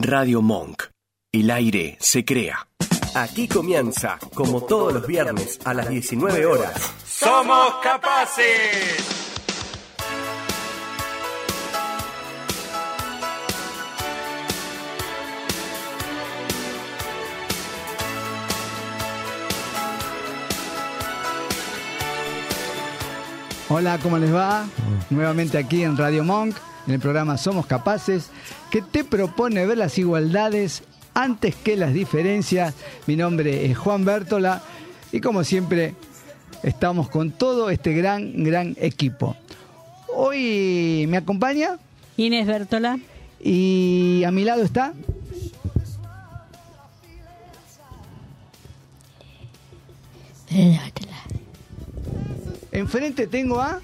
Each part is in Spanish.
Radio Monk. El aire se crea. Aquí comienza, como todos los viernes a las 19 horas. ¡Somos capaces! Hola, ¿cómo les va? Nuevamente aquí en Radio Monk, en el programa Somos Capaces, que te propone ver las igualdades antes que las diferencias. Mi nombre es Juan Bértola y como siempre estamos con todo este gran, gran equipo. Hoy me acompaña Inés Bértola. y a mi lado está enfrente tengo a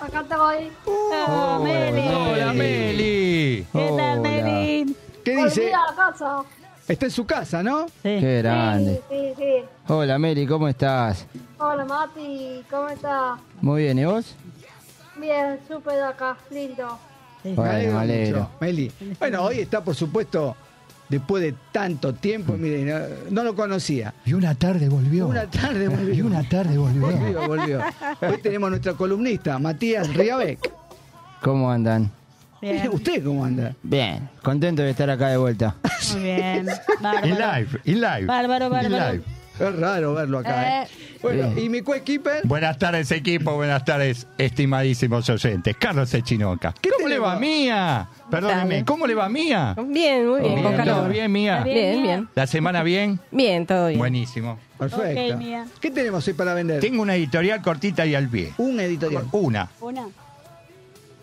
Acá estoy. Oh, Meli. ¡Hola, Meli! ¿Qué tal, Hola. Meli? ¿Qué dice? a la casa. Está en su casa, ¿no? Sí. Qué grande. Sí, sí, sí. Hola Meli, ¿cómo estás? Hola Mati, ¿cómo estás? Muy bien, ¿y vos? Bien, súper acá, lindo. Sí. Bueno, me alegro. mucho, Meli. Bueno, hoy está, por supuesto, después de tanto tiempo, mire, no, no lo conocía. Y una tarde volvió. Una tarde volvió. Y una tarde volvió. Volvió, volvió. Hoy tenemos a nuestra columnista, Matías Riabeck. ¿Cómo andan? Bien. ¿Usted cómo anda? Bien, contento de estar acá de vuelta. Muy bien. In Bárbaro. live, in live. Bárbaro, In bárbaro. live. Es raro verlo acá. ¿eh? Bueno, y mi coequiper, Buenas tardes, equipo. Buenas tardes, estimadísimos oyentes. Carlos Echinoca. ¿Qué. Va, Mía? Perdóneme, ¿cómo le va, Mía? Bien, muy bien, Bien, con ¿Todo bien, Mía? ¿Está Bien, bien. ¿La semana bien? Bien, todo bien. Buenísimo. perfecto. Ok, Mía. ¿Qué tenemos hoy para vender? Tengo una editorial cortita y al pie. Un editorial. Una, Una.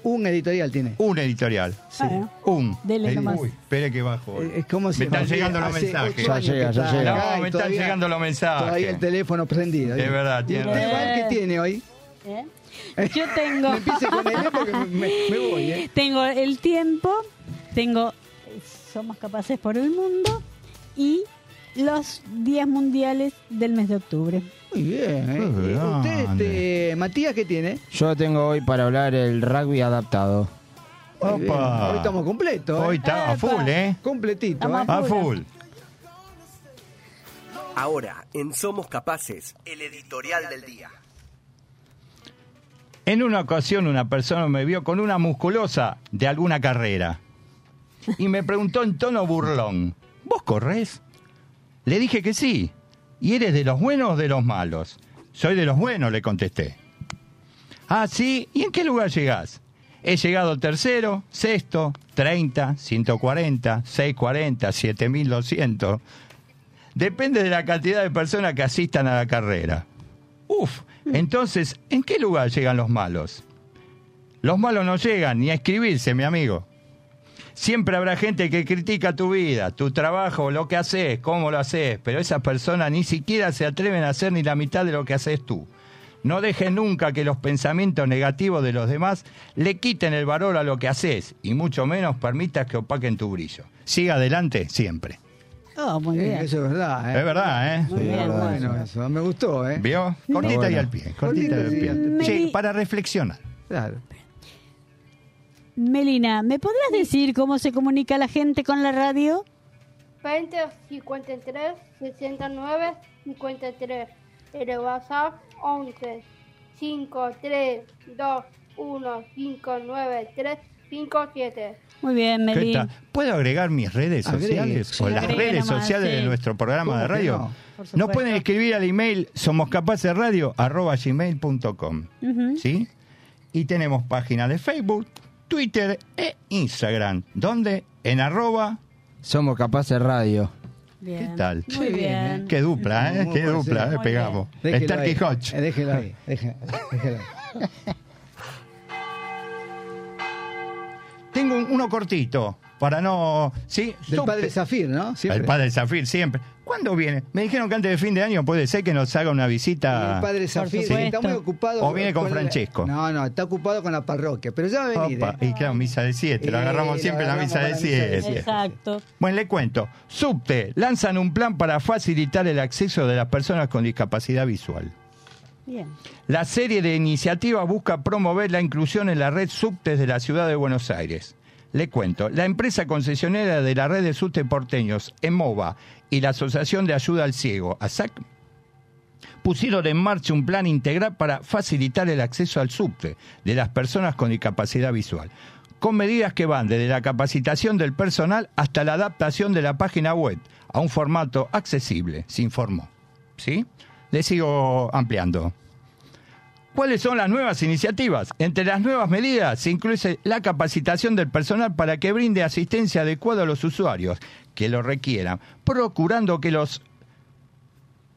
Un editorial tiene. un editorial. Bueno, Un. Dele nomás. Uy, espere que bajo. Eh, Es como si Me están llegando los mensajes. Ya llega, ya llega. No, me están llegando los mensajes. Todavía el teléfono prendido. Es verdad, ¿Y tiene usted, qué tiene hoy? ¿eh? Yo tengo. No empiece con él porque me, voy, ¿eh? Tengo el tiempo, tengo Somos Capaces por el Mundo y los días mundiales del mes de octubre. Muy bien, ¿eh? ¿Y ¿Usted, grande. este, Matías, qué tiene? Yo tengo hoy para hablar el rugby adaptado. Opa. Hoy estamos completos. ¿eh? Hoy está a full, ¿eh? Completito, ¿eh? A full. Ahora, en Somos Capaces, el editorial del día. En una ocasión una persona me vio con una musculosa de alguna carrera y me preguntó en tono burlón, ¿vos corres? Le dije que sí. ¿Y eres de los buenos o de los malos? Soy de los buenos, le contesté. Ah, sí. ¿Y en qué lugar llegás? He llegado tercero, sexto, 30, 140, 640, 7200. Depende de la cantidad de personas que asistan a la carrera. Uf, entonces, ¿en qué lugar llegan los malos? Los malos no llegan ni a escribirse, mi amigo. Siempre habrá gente que critica tu vida, tu trabajo, lo que haces, cómo lo haces, pero esas personas ni siquiera se atreven a hacer ni la mitad de lo que haces tú. No dejes nunca que los pensamientos negativos de los demás le quiten el valor a lo que haces y mucho menos permitas que opaquen tu brillo. Siga adelante siempre. Oh, muy Sí, bien. eso es verdad, ¿eh? Es verdad, ¿eh? Muy bien, Bueno, bueno. eso. Me gustó, ¿eh? ¿Vio? Cortita bueno. y al pie. Cortita y al pie. Sí, para reflexionar. Claro. Melina, ¿me podrás decir cómo se comunica la gente con la radio? 20, 53, 69, 53. El WhatsApp 11, 5, 3, 2, 1, 5, 9, 3, 5, 7. Muy bien, ¿Qué Meli. ¿Puedo agregar mis redes Agregue, sociales sí. o las Agregue redes nomás, sociales de nuestro programa ¿Cómo de radio? no? Por Nos pueden escribir al email somoscapacerradio@gmail.com, Ujú. ¿sí? Y tenemos página de Facebook, Twitter e Instagram, donde en arroba, Somos Capaces Radio. Bien. ¿qué tal? Muy bien. Qué dupla, ¿eh? Muy Qué dupla. ¿eh? Muy Pegamos. Déjelo Starkey ahí. Hodge. Eh, Déjelo ahí. déjelo- déjelo ahí. Tengo un- uno cortito, para no... ¿sí? Del padre Zafir, ¿no? Siempre. El padre Zafir, siempre. ¿Cuándo viene? Me dijeron que antes de fin de año puede ser que nos haga una visita. El padre Zafir supuesto. está muy ocupado. O viene con Francesco. No, no, está ocupado con la parroquia, pero ya va a venir. Opa, ¿eh? y claro, misa de 7, lo Eh, agarramos lo siempre en la misa de para la misa de 7. Exacto. Bueno, le cuento. Subte lanzan un plan para facilitar el acceso de las personas con discapacidad visual. Bien. La serie de iniciativas busca promover la inclusión en la red subtes de la ciudad de Buenos Aires. Le cuento, la empresa concesionera de la red de subte porteños, EMOVA, y la Asociación de Ayuda al Ciego, ASAC, pusieron en marcha un plan integral para facilitar el acceso al subte de las personas con discapacidad visual, con medidas que van desde la capacitación del personal hasta la adaptación de la página web a un formato accesible, se informó. ¿Sí? Le sigo ampliando. ¿Cuáles son las nuevas iniciativas? Entre las nuevas medidas se incluye la capacitación del personal para que brinde asistencia adecuada a los usuarios que lo requieran, procurando que los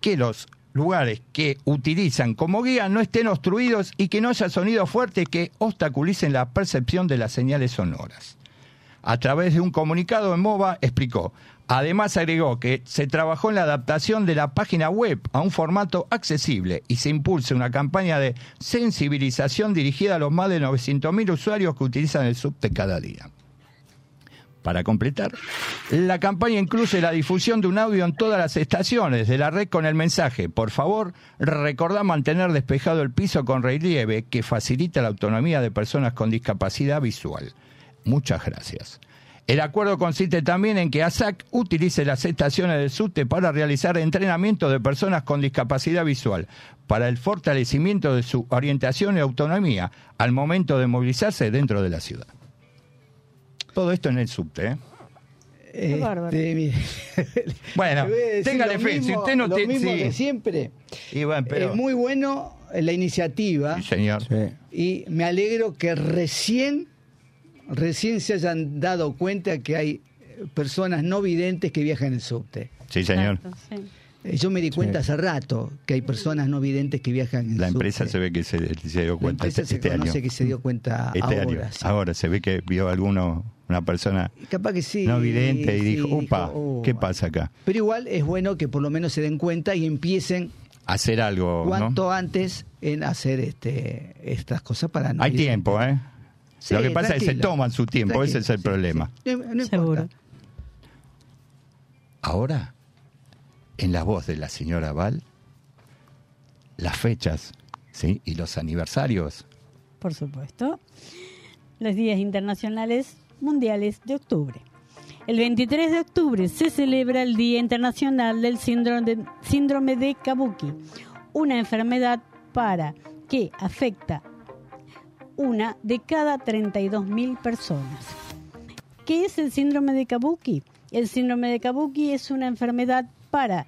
que los lugares que utilizan como guía no estén obstruidos y que no haya sonidos fuertes que obstaculicen la percepción de las señales sonoras. A través de un comunicado en MOVA explicó, además agregó que se trabajó en la adaptación de la página web a un formato accesible y se impulsa una campaña de sensibilización dirigida a los más de 900.000 usuarios que utilizan el subte cada día. Para completar, la campaña incluye la difusión de un audio en todas las estaciones de la red con el mensaje, por favor, recordá mantener despejado el piso con relieve que facilita la autonomía de personas con discapacidad visual. Muchas gracias. El acuerdo consiste también en que ASAC utilice las estaciones del subte para realizar entrenamiento de personas con discapacidad visual, para el fortalecimiento de su orientación y autonomía al momento de movilizarse dentro de la ciudad. Todo esto en el subte, ¿eh? Este, Bueno, téngale fe, si usted no lo mismo sí. siempre. Y bueno, pero- Es muy bueno la iniciativa Sí, señor. Sí. y me alegro que recién, recién se hayan dado cuenta que hay eh, personas no videntes que viajan en el subte. Sí, señor. Exacto, sí. Eh, Yo me di cuenta hace rato que hay personas no videntes que viajan en La empresa subte. se ve que se, se dio La cuenta empresa este, se este conoce año. que se dio cuenta Este ahora. año. sí. Ahora se ve que vio alguno, una persona Capaz que sí. no vidente y sí, dijo, upa, "Oh". ¿qué pasa acá? Pero igual es bueno que por lo menos se den cuenta y empiecen Hacer algo, cuanto ¿no? antes en hacer este estas cosas para no Hay tiempo, ¿eh? Sí, Lo que pasa es que se toman su tiempo, tranquilo, ese es el sí, problema. sí. No, no Seguro. Ahora, en la voz de la señora Val, las fechas, ¿sí? Y los aniversarios. por supuesto, los días internacionales mundiales de octubre. El 23 de octubre se celebra el Día Internacional del Síndrome de, síndrome de Kabuki, una enfermedad para que afecta una de cada 32.000 personas. ¿Qué es el síndrome de Kabuki? El síndrome de Kabuki es una enfermedad para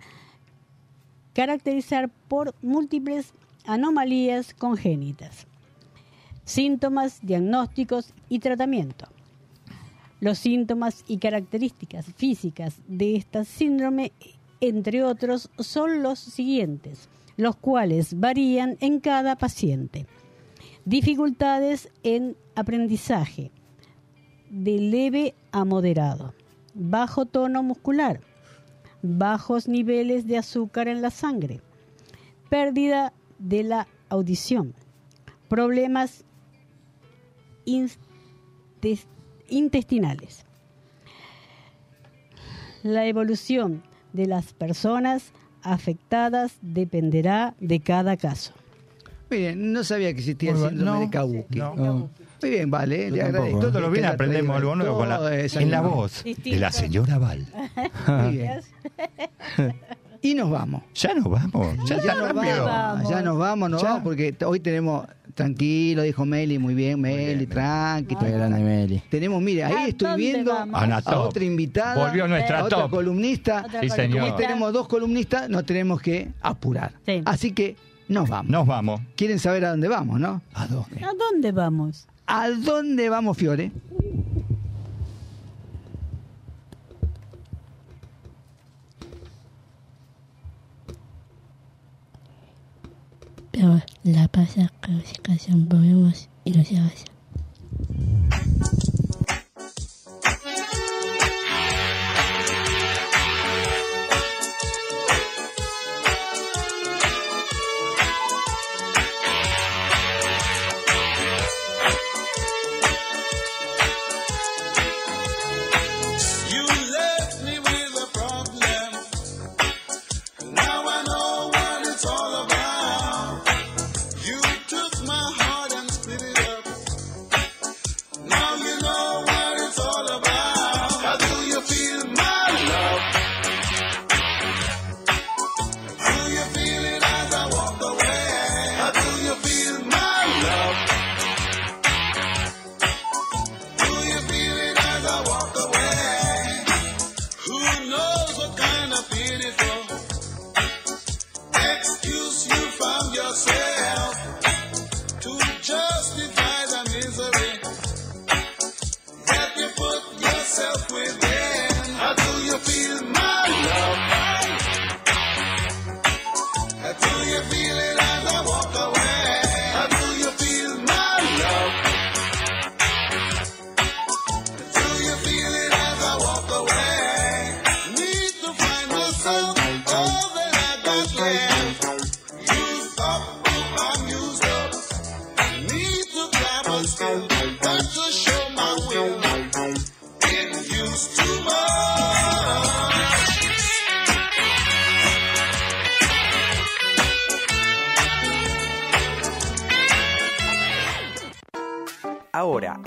caracterizar por múltiples anomalías congénitas, síntomas, diagnósticos y tratamiento. Los síntomas y características físicas de esta síndrome, entre otros, son los siguientes, los cuales varían en cada paciente. Dificultades en aprendizaje, de leve a moderado, bajo tono muscular, bajos niveles de azúcar en la sangre, pérdida de la audición, problemas intes- intestinales. La evolución de las personas afectadas dependerá de cada caso. Miren, no sabía que existía el Muy síndrome bueno. de Kabuki. No. No. Muy bien, vale, Yo le tampoco. agradezco. Todos los aprendemos algo nuevo con la- en la voz de la señora Val. Muy bien. Y nos vamos. Ya nos vamos, ya, nos vamos, ya nos vamos, nos Ya. vamos, porque hoy tenemos, tranquilo, dijo Meli, muy bien, Meli, tranqui. Qué grande Meli. Tenemos, mire, ¿A ahí estoy viendo vamos? A otra invitada, Volvió nuestra a otra top. columnista. Otra Sí, columnista. señor. Hoy tenemos dos columnistas, nos tenemos que apurar. Sí. Así que nos vamos. Nos vamos. Quieren saber a dónde vamos, ¿no? ¿A dónde? ¿A dónde vamos? ¿A dónde vamos, Fiore? Pero la pasa clasificación volvemos y no se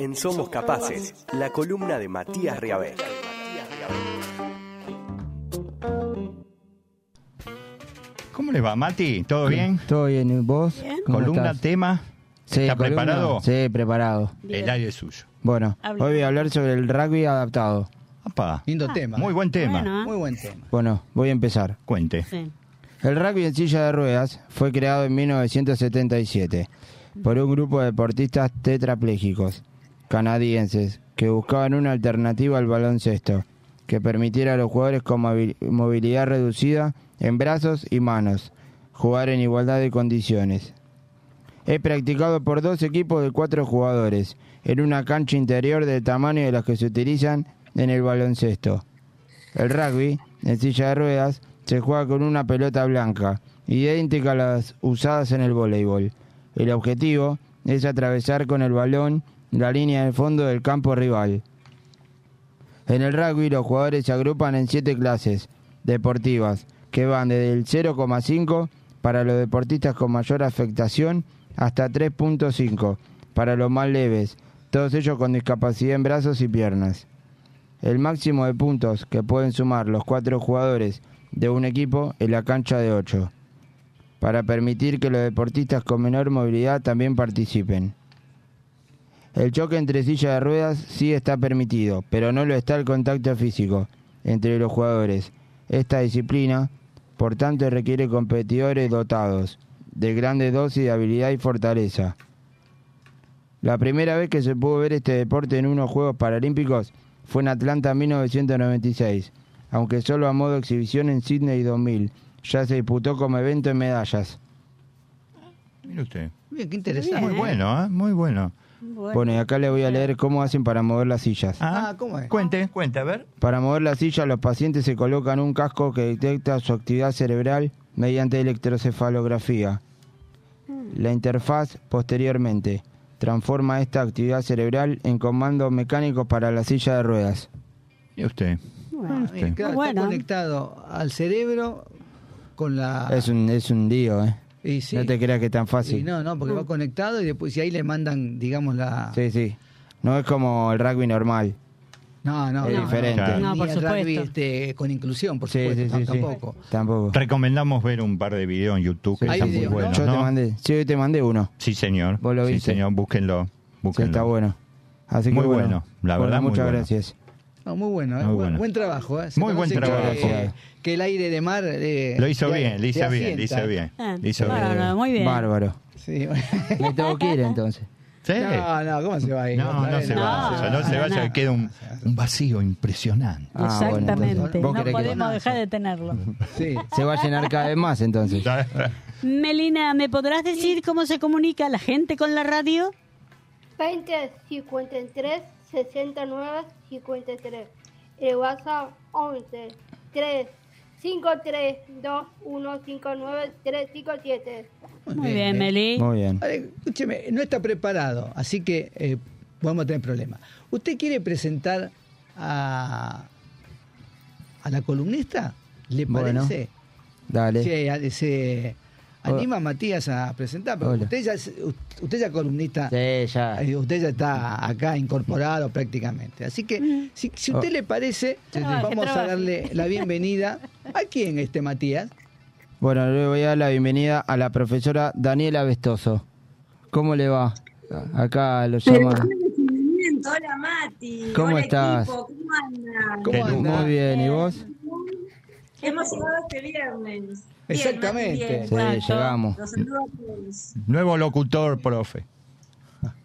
en Somos Capaces, la columna de Matías Riabel. ¿Cómo le va, Mati? ¿Todo bien? ¿Todo bien? ¿Y vos? Bien. ¿Cómo ¿Columna, estás? tema? Sí, ¿Está columna. preparado? Sí, preparado. El aire es suyo. Bueno, Hable. hoy voy a hablar sobre el rugby adaptado. Apa, Lindo tema. muy buen tema. Bueno, ¿eh? Muy buen tema. Bueno, voy a empezar. Cuente. Sí. El rugby en silla de ruedas fue creado en 1977 por un grupo de deportistas tetraplégicos canadienses que buscaban una alternativa al baloncesto que permitiera a los jugadores con movi- movilidad reducida en brazos y manos jugar en igualdad de condiciones. Es practicado por dos equipos de cuatro jugadores en una cancha interior del tamaño de las que se utilizan en el baloncesto. El rugby, en silla de ruedas, se juega con una pelota blanca, idéntica a las usadas en el voleibol. El objetivo es atravesar con el balón la línea de fondo del campo rival. En el rugby los jugadores se agrupan en siete clases deportivas, que van desde el 0,5 para los deportistas con mayor afectación hasta 3.5 para los más leves, todos ellos con discapacidad en brazos y piernas. El máximo de puntos que pueden sumar los cuatro jugadores de un equipo es la cancha de 8, para permitir que los deportistas con menor movilidad también participen. El choque entre sillas de ruedas sí está permitido, pero no lo está el contacto físico entre los jugadores. Esta disciplina, por tanto, requiere competidores dotados de grandes dosis de habilidad y fortaleza. La primera vez que se pudo ver este deporte en unos Juegos Paralímpicos fue en Atlanta en 1996, aunque solo a modo de exhibición en Sydney 2000. Ya se disputó como evento en medallas. Mire usted. Bien, qué interesante. Muy bueno, ¿eh? Muy bueno. Bueno. Bueno, y acá le voy a leer cómo hacen para mover las sillas. Ah, ¿cómo es? Cuente, cuente, a ver. Para mover la silla, los pacientes se colocan un casco que detecta su actividad cerebral mediante electrocefalografía. La interfaz, posteriormente, transforma esta actividad cerebral en comandos mecánicos para la silla de ruedas. ¿Y usted? Bueno. Claro, Bueno. Está conectado al cerebro con la... Es un, es un lío, ¿eh? Y sí. No te creas que es tan Y fácil. no, no, porque va conectado y después y ahí le mandan, digamos, la... Sí, sí. No es como el rugby normal. No, no, Es no, diferente. No, No, por el rugby supuesto. este, con inclusión, por Sí, supuesto, sí, sí, sí. tampoco. Tampoco. Recomendamos ver un par de videos en YouTube que están muy buenos, Yo te mandé, sí, hoy te mandé uno. Sí, señor. Vos lo sí, viste. señor, búsquenlo. Sí, búsquenlo. está bueno. Así que Muy bueno, la Bueno, verdad, muy muchas bueno. gracias. No, muy bueno, ¿eh? Muy buen, bueno. buen trabajo. ¿eh? Muy buen trabajo. Que, que el aire de mar... eh, Lo hizo bien, le te hizo bien, le hizo bien. Ah, Le hizo bueno, bien. no, muy bien. Bárbaro. Sí. Me tengo que ir entonces. ¿Sí? No, no, ¿cómo se va a ir? No, no se No, vaya, no se vaya, queda un, un vacío impresionante. Ah, bueno, Exactamente. entonces, ¿vos no podemos dejar de tenerlo. Sí. Se va a llenar cada vez más entonces. Melina, ¿me podrás decir cómo se comunica la gente con la radio? 20 53 69 53. El WhatsApp 11 3 53 2 1 59 357. Muy bien, Meli. Muy bien. A ver, escúcheme, no está preparado, así que eh, podemos tener problemas. ¿Usted quiere presentar a, a la columnista? ¿Le Bueno. parece? Dale. Sí, a- anima a Matías a presentar, pero Hola. usted ya, es- usted ya es columnista, Sí, ya. usted ya está acá incorporado prácticamente. Así que, si, si usted Oh. le parece, Trabaje, vamos a darle la bienvenida. ¿A quién este Matías? Bueno, le voy a dar la bienvenida a la profesora Daniela Vestoso. ¿Cómo le va? Acá lo llama. Hola Mati. ¿Cómo Hola, estás? equipo. ¿Cómo andan? ¿Cómo anda? Muy bien, ¿y vos? Hemos llegado este viernes. Bien, Exactamente. Bien. Sí, llegamos. Los saludo a todos. Nuevo locutor, profe.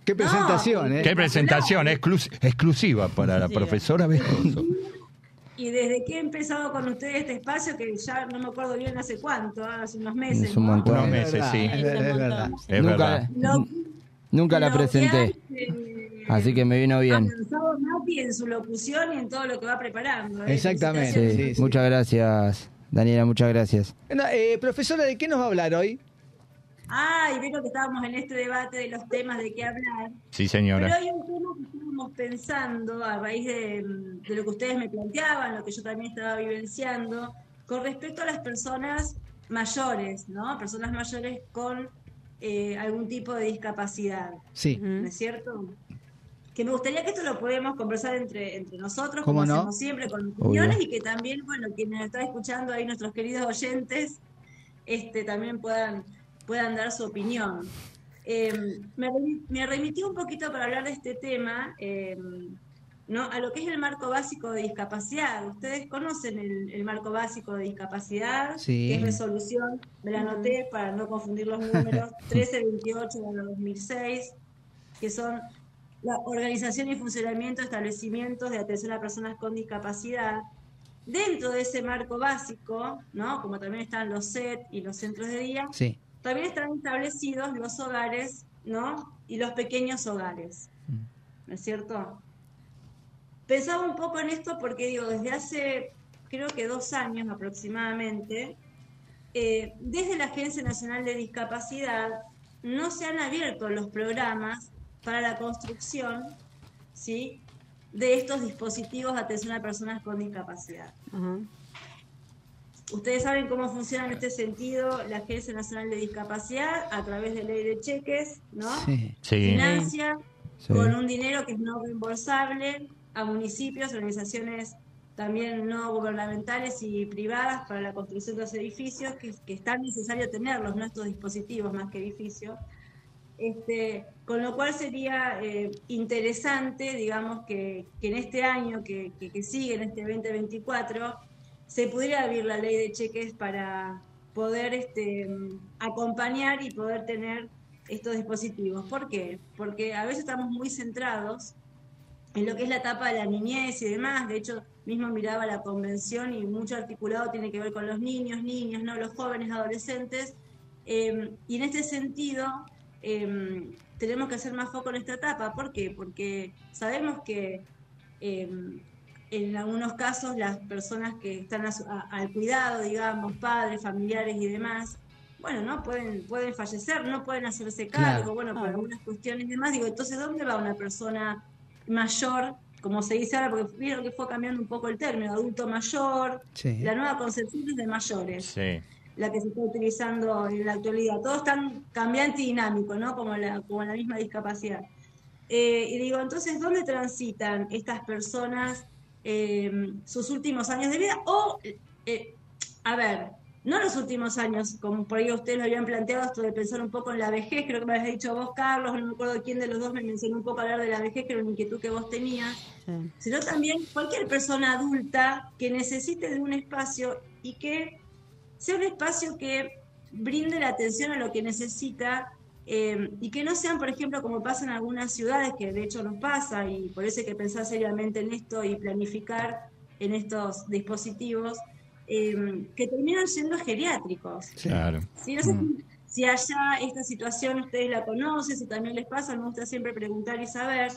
Qué presentación, ¿eh? Qué presentación exclus- exclusiva para la profesora Vejoso. Y desde que he empezado con ustedes este espacio, que ya no me acuerdo bien hace cuánto, ah, hace unos meses. Es un ¿no? Unos Es meses, verdad, sí. Es, verdad, es verdad. Es nunca, verdad. Lo- nunca la presenté, hace, así que me vino Ha bien. avanzado Mati en su locución y en todo lo que va preparando. ¿eh? Exactamente. Felicitaciones. Sí, sí. Muchas gracias, Daniela, muchas gracias. Eh, profesora, ¿de qué nos va a hablar hoy? Ah, y veo que estábamos en este debate de los temas de qué hablar. Sí, Pero señora. hay un tema que estábamos pensando a raíz de, de lo que ustedes me planteaban, lo que yo también estaba vivenciando, con respecto a las personas mayores, ¿no? Personas mayores con eh, algún tipo de discapacidad, Sí. ¿no es cierto? Que me gustaría que esto lo podemos conversar entre, entre nosotros, ¿Cómo como no? hacemos siempre, con opiniones, y que también, bueno, quienes están escuchando ahí, nuestros queridos oyentes, este, también puedan, puedan dar su opinión. Eh, me, me remití un poquito para hablar de este tema, eh, ¿no? a lo que es el marco básico de discapacidad. Ustedes conocen el, el marco básico de discapacidad, Sí. que es resolución, me la anoté para no confundir los números, 1328 de 2006, que son la organización y funcionamiento de establecimientos de atención a personas con discapacidad. Dentro de ese marco básico, ¿no? como también están los SET y los centros de día, Sí. también están establecidos los hogares, ¿no? Y los pequeños hogares. ¿No es cierto? Pensaba un poco en esto porque digo, desde hace creo que dos años aproximadamente, eh, desde la Agencia Nacional de Discapacidad no se han abierto los programas para la construcción, ¿sí? de estos dispositivos de atención a personas con discapacidad. Ustedes saben cómo funciona en este sentido la Agencia Nacional de Discapacidad a través de ley de cheques, ¿no? Sí. Sí. Financia Sí. con un dinero que es no reembolsable a municipios, organizaciones también no gubernamentales y privadas para la construcción de los edificios, que, que es tan necesario tenerlos, ¿no? estos dispositivos más que edificios. Este, con lo cual sería eh, interesante, digamos, que, en este año que, sigue, en este 2024, se pudiera abrir la ley de cheques para poder este, acompañar y poder tener estos dispositivos. ¿Por qué? Porque a veces estamos muy centrados en lo que es la etapa de la niñez y demás. De hecho, mismo miraba la convención y mucho articulado tiene que ver con los niños, niñas, no los jóvenes, adolescentes. Eh, y en este sentido, eh, tenemos que hacer más foco en esta etapa. ¿Por qué? Porque sabemos que eh, en algunos casos las personas que están a su- a- al cuidado, digamos, padres, familiares y demás, bueno, ¿no? Pueden, pueden fallecer, no pueden hacerse cargo, Claro. bueno, por algunas cuestiones y demás. Digo, entonces, ¿dónde va una persona mayor, como se dice ahora, porque vieron que fue cambiando un poco el término, adulto mayor, Sí. la nueva concepción es de mayores Sí. La que se está utilizando en la actualidad. Todo es tan cambiante y dinámico, ¿no? Como la, como la misma discapacidad. Eh, y digo, entonces, ¿dónde transitan estas personas eh, sus últimos años de vida? O, eh, a ver, no los últimos años, como por ahí ustedes lo habían planteado, esto de pensar un poco en la vejez, creo que me habías dicho vos, Carlos, no me acuerdo quién de los dos me mencionó un poco hablar de la vejez, que era una inquietud que vos tenías Sí. sino también cualquier persona adulta que necesite de un espacio y que sea un espacio que brinde la atención a lo que necesita eh, y que no sean, por ejemplo, como pasa en algunas ciudades, que de hecho nos pasa y por eso hay que pensar seriamente en esto y planificar en estos dispositivos, eh, que terminan siendo geriátricos. Claro. Sí, no sé si allá esta situación ustedes la conocen, si también les pasa, me gusta siempre preguntar y saber,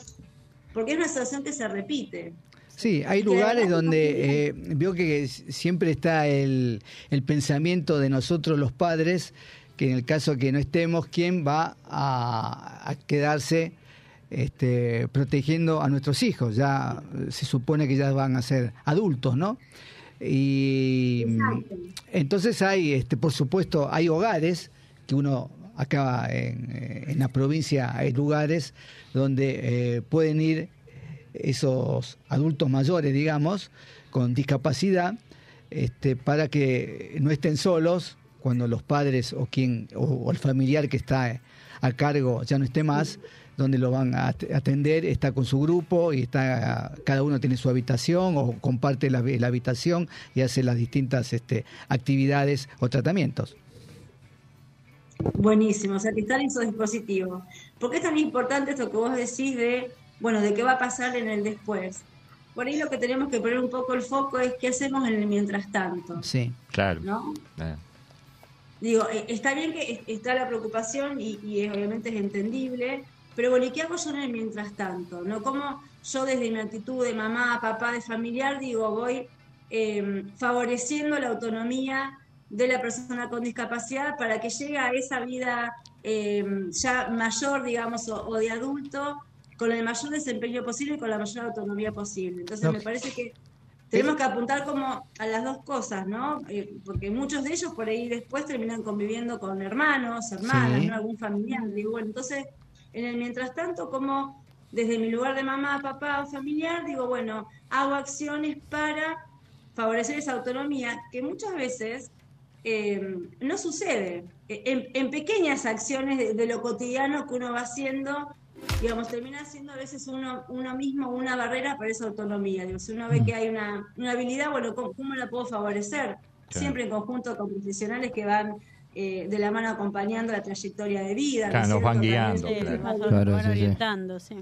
porque es una situación que se repite. Sí, hay lugares donde eh, veo que siempre está el, el pensamiento de nosotros los padres, que en el caso que no estemos, ¿quién va a, a quedarse este, protegiendo a nuestros hijos? Ya se supone que ya van a ser adultos, ¿no? Y entonces hay, este, por supuesto, hay hogares que uno acá en, eh, en la provincia hay lugares donde eh, pueden ir esos adultos mayores, digamos, con discapacidad, este, para que no estén solos cuando los padres o quien o, el familiar que está a cargo ya no esté más, donde lo van a at- atender, está con su grupo y está cada uno tiene su habitación o comparte la, la habitación y hace las distintas este, actividades o tratamientos. Buenísimo, o sea que están esos dispositivos. ¿Por qué es tan importante esto que vos decís de, bueno, de qué va a pasar en el después? Por ahí lo que tenemos que poner un poco el foco es qué hacemos en el mientras tanto, Sí. Claro. ¿no? Eh, Digo, eh, está bien que es- está la preocupación y, y es- obviamente es entendible, pero bueno, ¿y qué hago yo en el mientras tanto? ¿No? Como yo desde mi actitud de mamá, papá, de familiar, digo, voy eh, favoreciendo la autonomía de la persona con discapacidad para que llegue a esa vida eh, ya mayor, digamos, o, o de adulto, con el mayor desempeño posible y con la mayor autonomía posible. Entonces me parece que tenemos que apuntar como a las dos cosas, ¿no? Eh, porque muchos de ellos por ahí después terminan conviviendo con hermanos, hermanas, Sí. ¿no? Algún familiar. Digo, bueno, entonces, en el mientras tanto, ¿cómo desde mi lugar de mamá, papá o familiar, digo, bueno, hago acciones para favorecer esa autonomía que muchas veces eh, no sucede. Eh, En, en pequeñas acciones de, de lo cotidiano que uno va haciendo, digamos, termina siendo a veces uno, uno mismo una barrera para esa autonomía. Digo, si uno ve que hay una, una habilidad, bueno, ¿cómo, cómo la puedo favorecer? Siempre en conjunto con profesionales que van eh, de la mano acompañando la trayectoria de vida. ¿no Claro, nos van guiando, claro. o- Claro, van sí, orientando, sí.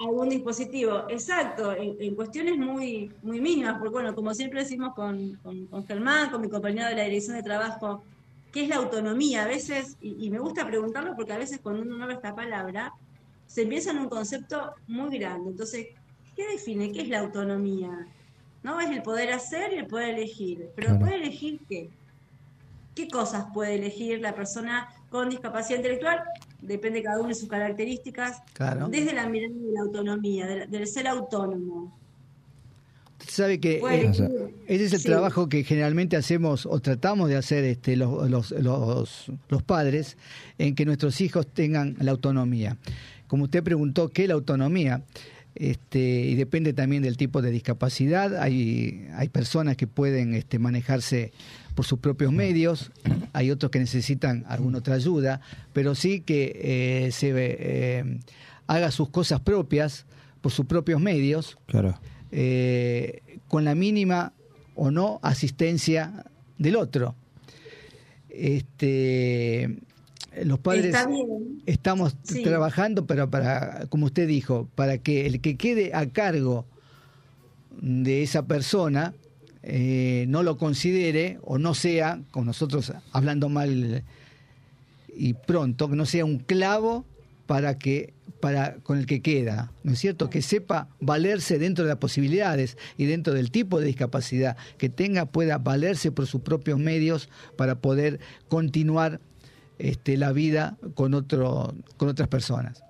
algún dispositivo, exacto, en, en cuestiones muy, muy mínimas, porque bueno, como siempre decimos con, con, con Germán, con mi compañero de la dirección de trabajo, ¿qué es la autonomía? A veces, y, y me gusta preguntarlo porque a veces cuando uno habla esta palabra, se empieza en un concepto muy grande. Entonces, ¿qué define? ¿Qué es la autonomía? ¿No? Es el poder hacer y el poder elegir. Pero. ¿puede elegir qué? ¿Qué cosas puede elegir la persona con discapacidad intelectual? Depende cada uno de sus características. Claro. Desde la mirada de la autonomía, del, del ser autónomo. Usted sabe que eh, ese es el Sí. trabajo que generalmente hacemos o tratamos de hacer este, los, los, los, los padres en que nuestros hijos tengan la autonomía. Como usted preguntó, ¿qué es la autonomía? Este, y depende también del tipo de discapacidad. Hay, hay personas que pueden este, manejarse por sus propios medios, hay otros que necesitan alguna otra ayuda, pero sí que eh, se eh, haga sus cosas propias por sus propios medios Claro. eh, con la mínima o no asistencia del otro. Este, los padres estamos Sí. trabajando para, para, como usted dijo, para que el que quede a cargo de esa persona eh, no lo considere o no sea, con nosotros hablando mal y pronto, que no sea un clavo para que para con el que queda, ¿no es cierto? Que sepa valerse dentro de las posibilidades y dentro del tipo de discapacidad que tenga pueda valerse por sus propios medios para poder continuar este, la vida con otro con otras personas.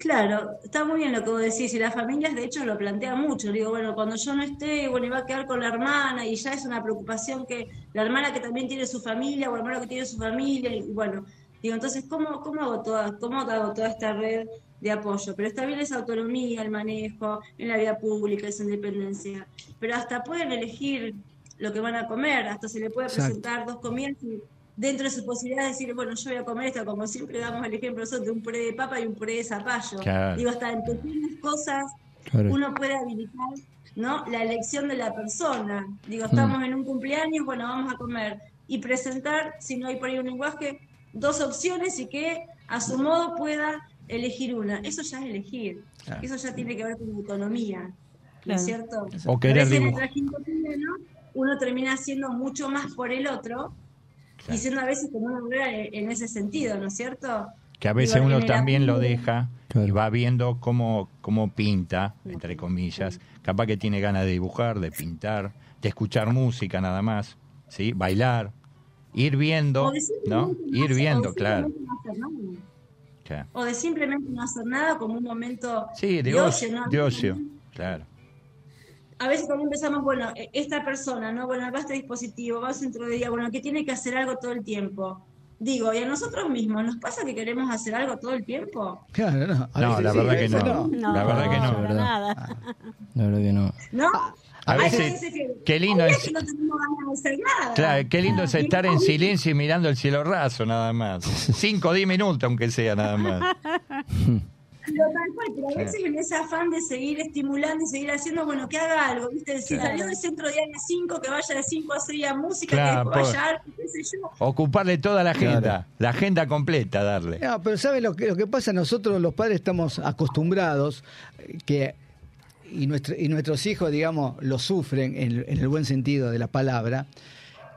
Claro, está muy bien lo que vos decís, y las familias de hecho lo plantean mucho. Digo, bueno, cuando yo no esté, bueno, y va a quedar con la hermana, y ya es una preocupación que la hermana que también tiene su familia, o el hermano que tiene su familia, y bueno, digo, entonces, ¿cómo, cómo, hago, toda, cómo hago toda esta red de apoyo? Pero está bien esa autonomía, el manejo, en la vida pública, esa independencia. Pero hasta pueden elegir lo que van a comer, hasta se le puede Exacto. presentar dos comidas y dentro de su posibilidad decir, bueno, yo voy a comer esto, como siempre damos el ejemplo nosotros, de un puré de papa y un puré de zapallo. Claro. Digo, hasta en pequeñas cosas Claro. uno puede habilitar ¿no? la elección de la persona. Digo, Mm. estamos en un cumpleaños, bueno, vamos a comer. Y presentar, si no hay por ahí un lenguaje, dos opciones y que a su modo pueda elegir una. Eso ya es elegir. Claro. Eso ya tiene que ver con autonomía. ¿No Claro. es cierto? O querer veces en el dibujar. trajín cotidiano uno termina haciendo mucho más por el otro y siendo a veces como una barrera en ese sentido, ¿no es cierto? Que a veces Digo, uno también lo deja y Claro. va viendo cómo, cómo pinta, entre comillas. Capaz que tiene ganas de dibujar, de pintar, de escuchar música nada más, ¿sí? Bailar, ir viendo, ¿no? Ir viendo, claro. claro. O de simplemente no hacer nada como un momento Sí, de ocio, ¿no? de ocio, claro. A veces también pensamos, bueno, e- esta persona, ¿no? Bueno, va a este dispositivo, va a centro de día, bueno, que tiene que hacer algo todo el tiempo. Digo, y a nosotros mismos, ¿nos pasa que queremos hacer algo todo el tiempo? Claro, no, a No, la verdad que no. No, La verdad que no. ¿verdad? nada. La verdad que no. ¿No? A veces, qué lindo es- que no tenemos ganas de hacer nada. Claro, qué lindo es estar en silencio y mirando el cielo raso nada más. Cinco o diez minutos aunque sea nada más. Pero tal cual, pero a veces en ese afán de seguir estimulando y seguir haciendo, bueno, que haga algo, ¿viste? Si Claro. salió del centro de de 5, que vaya de 5 a 6 a música, Claro, que después por- vaya arte, qué sé yo. Ocuparle toda la agenda, la agenda completa darle. No, pero ¿sabe lo que, lo que pasa? Nosotros los padres estamos acostumbrados que y, nuestro- y nuestros hijos, digamos, lo sufren en, en el buen sentido de la palabra,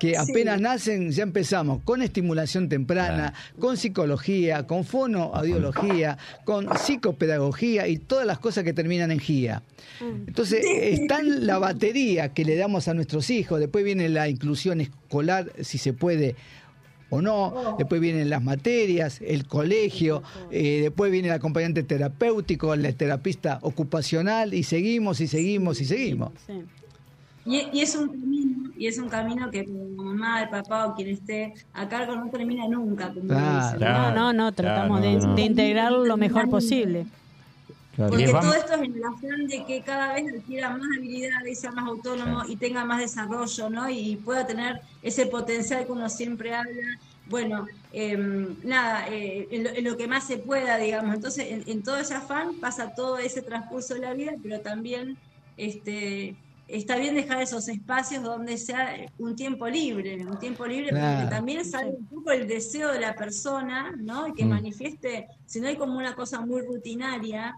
que apenas nacen ya empezamos con estimulación temprana, con psicología, con fonoaudiología, con psicopedagogía y todas las cosas que terminan en GIA. Entonces, están la batería que le damos a nuestros hijos, después viene la inclusión escolar, si se puede o no, después vienen las materias, el colegio, eh, después viene el acompañante terapéutico, el terapista ocupacional, y seguimos y seguimos y seguimos. Sí. Y, y es un camino, y es un camino que la mamá, el papá o quien esté a cargo no termina nunca, como Claro. dicen. No, no, no, tratamos claro, de, no, de integrarlo lo mejor posible. Claro. Porque todo esto es en el afán de que cada vez adquiera más habilidades y sea más autónomo y tenga más desarrollo, ¿no? Y pueda tener ese potencial que uno siempre habla. Bueno, em, nada, eh, en, lo, en lo que más se pueda, digamos. Entonces, en, en todo ese afán pasa todo ese transcurso de la vida, pero también este, está bien dejar esos espacios donde sea un tiempo libre, un tiempo libre, Claro. porque también sale un poco el deseo de la persona, ¿no? Y que Mm. manifieste, si no hay como una cosa muy rutinaria,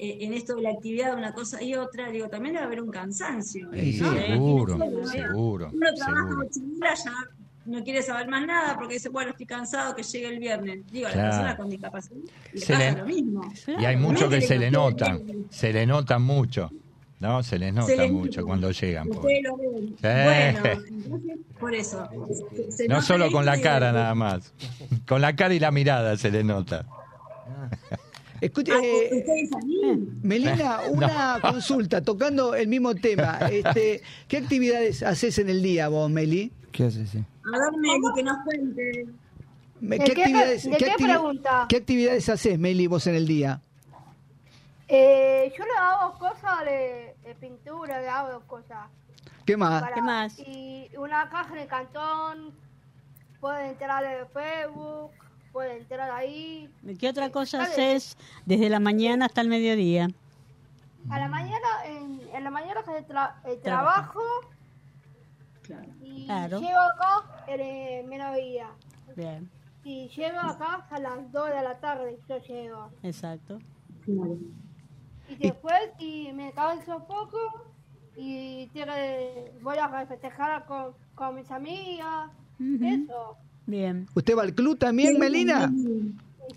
eh, en esto de la actividad de una cosa y otra, digo, también debe haber un cansancio. Sí. ¿no? Seguro, Imagínate, seguro, Uno trabaja seguro. ya no quiere saber más nada porque dice, bueno, estoy cansado, que llegue el viernes. Digo, a Claro. la persona con discapacidad le Se pasa le- lo mismo. Y hay muchos que se le notan, se le notan mucho, ¿no? Se les nota les mucho cuando llegan. Ustedes lo ven. Eh. Bueno, entonces, por eso. se- se No solo con la cara nada más, con la cara y la mirada se le nota. Escuche, Ah, eh, ustedes a mí. Melina, una consulta, tocando el mismo tema. Este, ¿Qué actividades haces en el día vos, Meli? ¿Qué haces? Sí. A ver, Meli, que nos cuente. Me- ¿De qué de qué pregunta? ¿Qué actividades haces, Meli, vos en el día? Eh, yo le hago cosas de, de pintura, le hago cosas. ¿Qué más? para- ¿Qué más? Y una caja de cantón, puede entrar en Facebook, puede entrar ahí. ¿Qué otra cosa Dale. haces desde la mañana hasta el mediodía? A la mañana, en, en la mañana que tra- trabajo y Claro. llego acá en el mediodía. Bien, Y llego acá a las 2 de la tarde, yo llego. exacto. Y después y me canso un poco y que- voy a festejar con, con mis amigas. Eso. Bien. ¿Usted va al club también, Melina?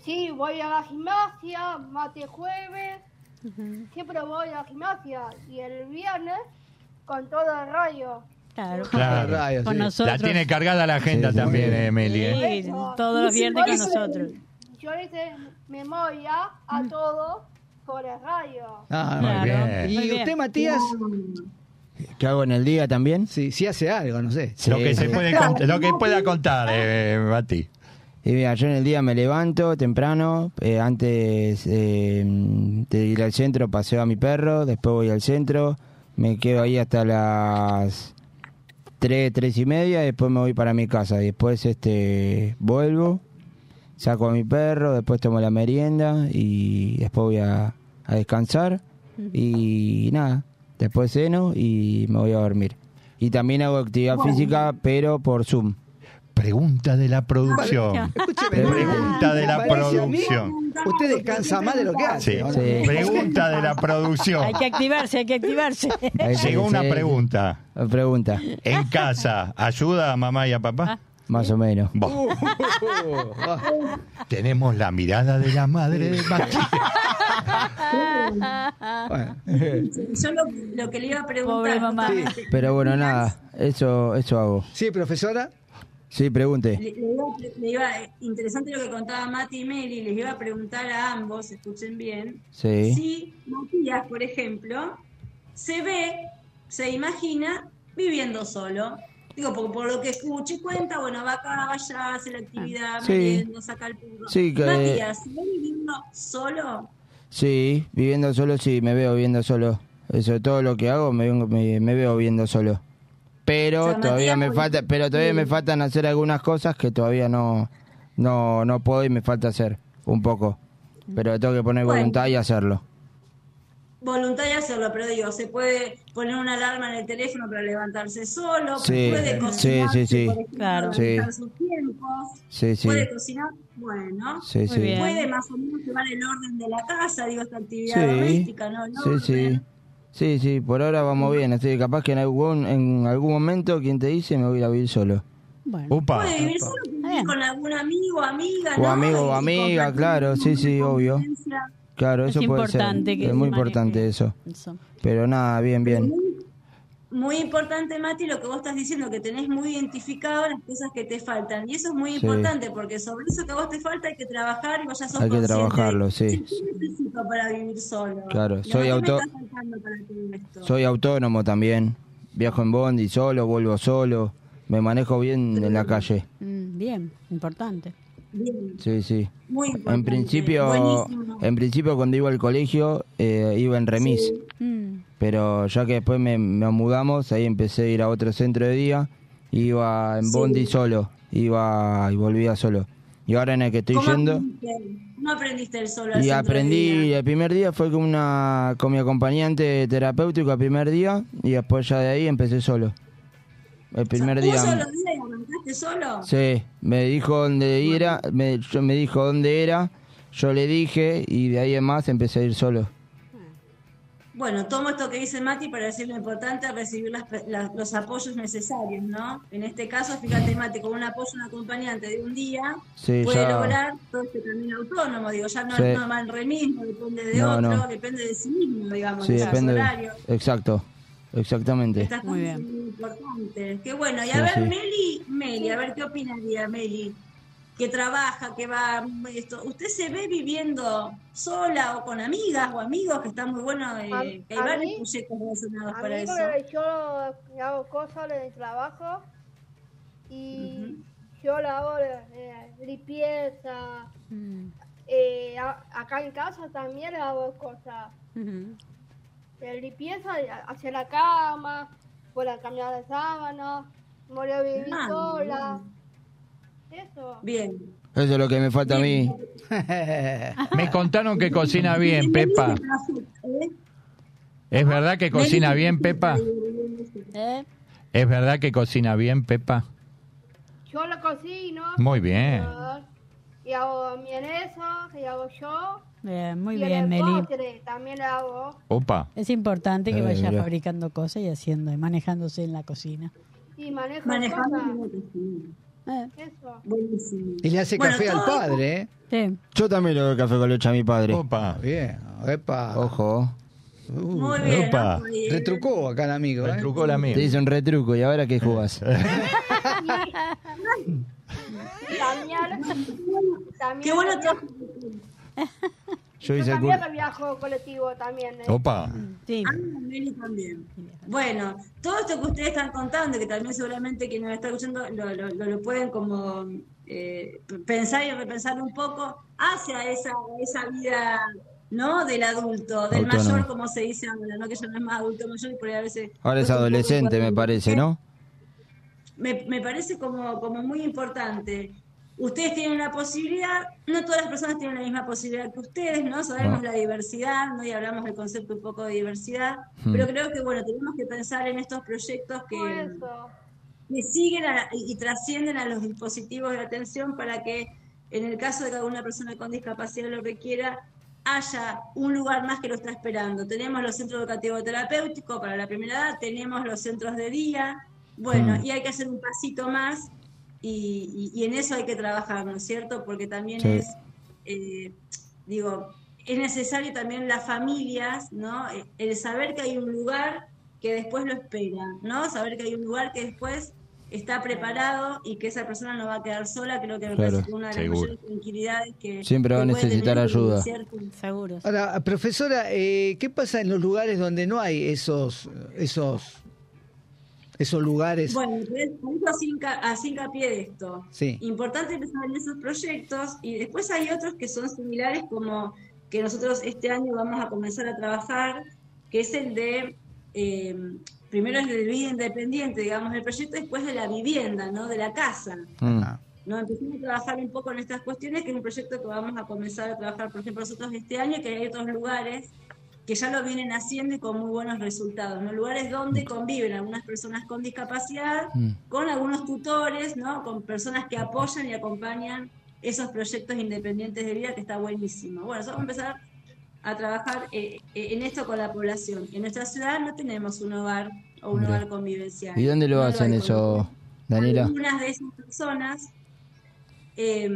Sí, voy a la gimnasia, mate jueves. Siempre voy a la gimnasia. Y el viernes con todo el rayo. Claro. Claro. Rayos, Con sí. nosotros. La tiene cargada la agenda Sí, también, eh, Meli. ¿eh? Sí, todos los viernes con nosotros. Yo le hice memoria a todo por el rayo. Ah, Muy Claro. bien. ¿Y Muy bien. usted, Matías? ¿Qué hago en el día también? Sí, sí hace algo, no sé. Lo que Sí, se puede cont- lo que pueda contar, eh, Mati. Y mira, yo en el día me levanto temprano, eh, antes eh, de ir al centro paseo a mi perro, después voy al centro, me quedo ahí hasta las 3, 3 y media, después me voy para mi casa, y después este vuelvo, saco a mi perro, después tomo la merienda y después voy a, a descansar y nada, después ceno y me voy a dormir. Y también hago actividad física, pero por Zoom. Pregunta de la producción. Escúcheme, Pregunta de la producción. Usted descansa más de lo que hace. Sí. Pregunta de la producción. Hay que activarse, hay que activarse. Llegó una sí. pregunta. Pregunta, En casa, ¿ayuda a mamá y a papá? Más o menos. Tenemos la mirada de la madre de bueno. Yo lo, lo que le iba a preguntar. Pobre mamá. Pero bueno, nada, eso eso hago. Sí, profesora. Sí, pregunte. Le, le iba, le iba- interesante lo que contaba Mati y Meli, les iba a preguntar a ambos, escuchen bien, Sí. si Matías, por ejemplo, se ve, se imagina viviendo solo. Digo, por, por lo que escucha y cuenta, bueno, va acá, va allá, hace la actividad, Sí. merienda, saca el perro. Sí, que- Matías, ¿se ve viviendo solo? Sí, viviendo solo, sí, me veo viviendo solo. Eso, todo lo que hago me, me, me veo viviendo solo. Pero O sea, todavía Matías, me falta, pero todavía sí. me faltan hacer algunas cosas que todavía no, no, no puedo y me falta hacer un poco. Pero tengo que poner Bueno. voluntad y hacerlo. Voluntario hacerlo, pero digo, se puede poner una alarma en el teléfono para levantarse solo, Sí, puede cocinar, sí, sí. Claro. sus tiempos, Sí, sí. puede cocinar, bueno, Sí, Muy sí. bien. puede más o menos llevar el orden de la casa, digo, esta actividad Sí, doméstica, ¿no? El sí, sí. orden. Sí, sí, por ahora vamos bien. Estoy capaz que en algún, en algún momento, quien te dice, me voy a ir a vivir solo. Bueno, Upa. Puede vivir solo con algún amigo, amiga, O ¿no? amigo o amiga, claro, sí, sí, obvio. Claro, es eso puede ser. importante que Es se muy maneje importante eso. eso. Pero nada, bien, bien. Muy, muy importante, Mati, lo que vos estás diciendo, que tenés muy identificado las cosas que te faltan. Y eso es muy Sí. importante, porque sobre eso que a vos te falta hay que trabajar y vos ya sos Hay que consciente trabajarlo, sí. ¿Qué necesito para vivir solo? Claro. Soy autónomo también. Viajo en bondi solo, vuelvo solo. Me manejo bien en la calle. Mm, bien, importante. Bien. Sí, sí. Muy importante. En principio, Buenísimo. en principio cuando iba al colegio eh, iba en remis, Mm. pero ya que después me, me mudamos, ahí empecé a ir a otro centro de día, iba en Sí. bondi solo, iba y volvía solo. Y ahora en el que estoy ¿Cómo yendo aprendiste? ¿Cómo aprendiste el solo? al y aprendí, día? el primer día fue con una con mi acompañante terapéutico el primer día y después ya de ahí empecé solo. El primer ¿Un día. solo solo? Sí, me dijo dónde era, me, yo- me dijo dónde era, yo le dije y de ahí en más empecé a ir solo. Bueno, tomo esto que dice Mati para decir lo importante es recibir las- las- los apoyos necesarios, ¿no? En este caso, fíjate, Mati, con un apoyo, un acompañante de un día, Sí, puede ya- lograr todo este camino autónomo, digo, ya no, Sí. no va en remis, no depende de No, otro, no. depende de sí mismo, digamos, Sí, de depende. horarios. Exacto, exactamente. Estas Muy cosas bien. importantes. Qué bueno. Y a Sí, ver, sí. Meli, Meli, a ver qué opinaría Meli, que trabaja, que va esto. ¿Usted se ve viviendo sola o con amigas o amigos? Que está muy bueno, eh, A- que hay a varios mí- proyectos relacionados para eso. yo hago cosas en el trabajo y yo le hago eh, limpieza. Mm. Eh, a- acá en casa también le hago cosas. De limpieza, hacer la cama, por la cambiar de sábana, morir a vivir Ah, sola. Eso. Bien. Eso es lo que me falta a mí. Me contaron que cocina bien, Pepa. ¿Eh? ¿Es verdad que cocina bien, Pepa? ¿Eh? ¿Es verdad que cocina bien, Pepa? Yo lo cocino. Muy bien. Y hago milanesa, y hago yo. Bien, muy y bien, en el Meli. postre también le hago. Opa. Es importante que Eh, vaya fabricando cosas y haciendo y manejándose en la cocina. Y manejo Manejando cosas. como cocina. Eh, Eso. Buenísimo. Y le hace Bueno, café al padre, ¿eh? sí. Yo también le doy café con leche a mi padre. Opa. Bien, epa. Ojo, Uh, Muy bien. Opa. ¿no? Muy bien. retrucó acá el amigo, ¿eh? Retrucó la mía. te hice un retruco y ahora qué jugás. También, también, Qué bueno. Yo yo hice el también me viajo colectivo también. ¿eh? Opa. Sí. Ah, Meli también. Bueno, todo esto que ustedes están contando, que también seguramente quienes nos están escuchando lo, lo- lo- lo pueden como eh, pensar y repensar un poco hacia esa, esa vida ¿no? del adulto, del Autónomo. mayor, como se dice ahora, ¿no? que ya no es más adulto mayor y por ahí a veces... Ahora es adolescente, me parece, ¿no? me, me parece como, como muy importante. Ustedes tienen la posibilidad, no todas las personas tienen la misma posibilidad que ustedes, ¿no? Sabemos la diversidad, ¿no? Y hablamos del concepto un poco de diversidad, Hmm. pero creo que, bueno, tenemos que pensar en estos proyectos que, que siguen a la- y, trascienden a los dispositivos de atención para que, en el caso de que alguna persona con discapacidad lo requiera, haya un lugar más que lo está esperando. Tenemos los centros educativos terapéuticos para la primera edad, tenemos los centros de día, bueno, Mm. y hay que hacer un pasito más y, y- y en eso hay que trabajar, ¿no es cierto? Porque también Sí. es, eh, digo, es necesario también las familias, ¿no? El saber que hay un lugar que después lo espera, ¿no? Saber que hay un lugar que después está preparado y que esa persona no va a quedar sola, creo que me Claro, parece que una de las seguro. mayores tranquilidades que Siempre va a necesitar ayuda. Ahora, profesora, eh, ¿qué pasa en los lugares donde no hay esos, esos, esos lugares? Bueno, así, hinca- así hincapié de esto. Sí. Importante empezar en esos proyectos y después hay otros que son similares como que nosotros este año vamos a comenzar a trabajar, que es el de, eh, primero es el de vida independiente, digamos, el proyecto después de la vivienda, ¿no? De la casa. Mm. ¿no? Empezamos a trabajar un poco en estas cuestiones, que es un proyecto que vamos a comenzar a trabajar, por ejemplo, nosotros este año, que hay otros lugares que ya lo vienen haciendo y con muy buenos resultados, ¿no? Lugares donde conviven algunas personas con discapacidad, Mm. con algunos tutores, ¿no? Con personas que apoyan y acompañan esos proyectos independientes de vida, que está buenísimo. Bueno, vamos a empezar a trabajar eh, en esto con la población. En nuestra ciudad no tenemos un hogar o un Mira. hogar convivencial. ¿Y dónde lo hacen eso, Daniela? algunas de esas personas eh,